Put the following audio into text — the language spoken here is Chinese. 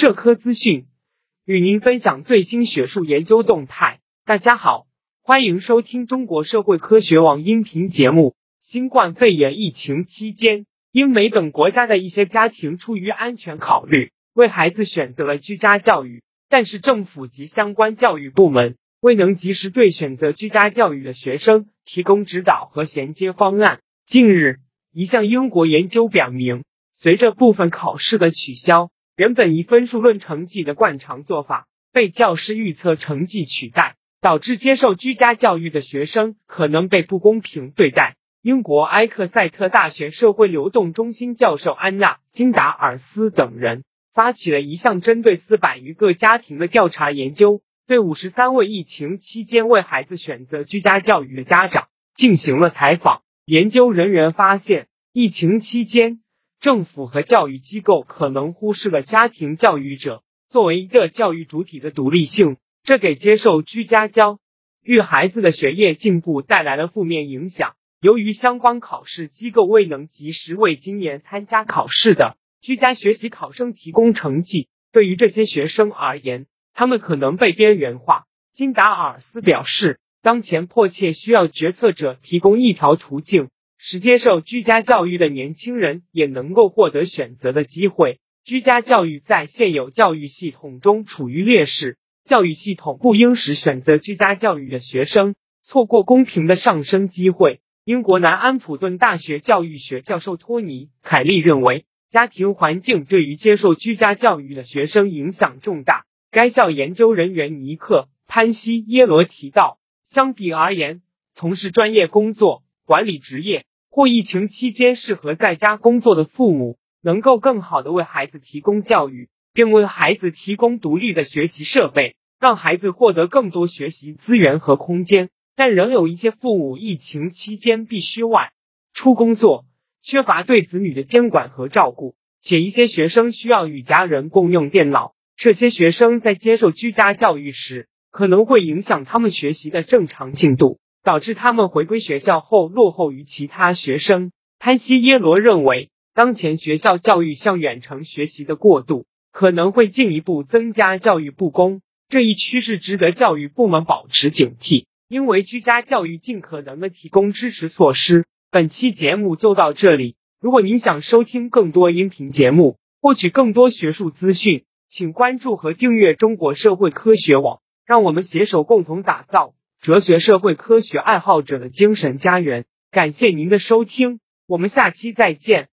社科资讯，与您分享最新学术研究动态。大家好，欢迎收听中国社会科学网音频节目。新冠肺炎疫情期间，英美等国家的一些家庭出于安全考虑，为孩子选择了居家教育，但是政府及相关教育部门未能及时对选择居家教育的学生提供指导和衔接方案。近日，一项英国研究表明，随着部分考试的取消，原本以分数论成绩的惯常做法被教师预测成绩取代，导致接受居家教育的学生可能被不公平对待。英国埃克塞特大学社会流动中心教授安娜·金达尔斯等人发起了一项针对四百余个家庭的调查研究，对五十三位疫情期间为孩子选择居家教育的家长进行了采访。研究人员发现，疫情期间。政府和教育机构可能忽视了家庭教育者作为一个教育主体的独立性，这给接受居家教育孩子的学业进步带来了负面影响。由于相关考试机构未能及时为今年参加考试的居家学习考生提供成绩，对于这些学生而言，他们可能被边缘化。金达尔斯表示，当前迫切需要决策者提供一条途径。使接受居家教育的年轻人也能够获得选择的机会。居家教育在现有教育系统中处于劣势，教育系统不应使选择居家教育的学生错过公平的上升机会。英国南安普顿大学教育学教授托尼·凯利认为，家庭环境对于接受居家教育的学生影响重大。该校研究人员尼克·潘西耶罗提到，相比而言，从事专业工作、管理职业。或疫情期间适合在家工作的父母，能够更好的为孩子提供教育，并为孩子提供独立的学习设备，让孩子获得更多学习资源和空间。但仍有一些父母疫情期间必须外出工作，缺乏对子女的监管和照顾，且一些学生需要与家人共用电脑。这些学生在接受居家教育时，可能会影响他们学习的正常进度。导致他们回归学校后落后于其他学生。潘西耶罗认为，当前学校教育向远程学习的过渡可能会进一步增加教育不公。这一趋势值得教育部门保持警惕，因为居家教育尽可能的提供支持措施。本期节目就到这里。如果您想收听更多音频节目，获取更多学术资讯，请关注和订阅中国社会科学网。让我们携手共同打造。哲学社会科学爱好者的精神家园，感谢您的收听，我们下期再见。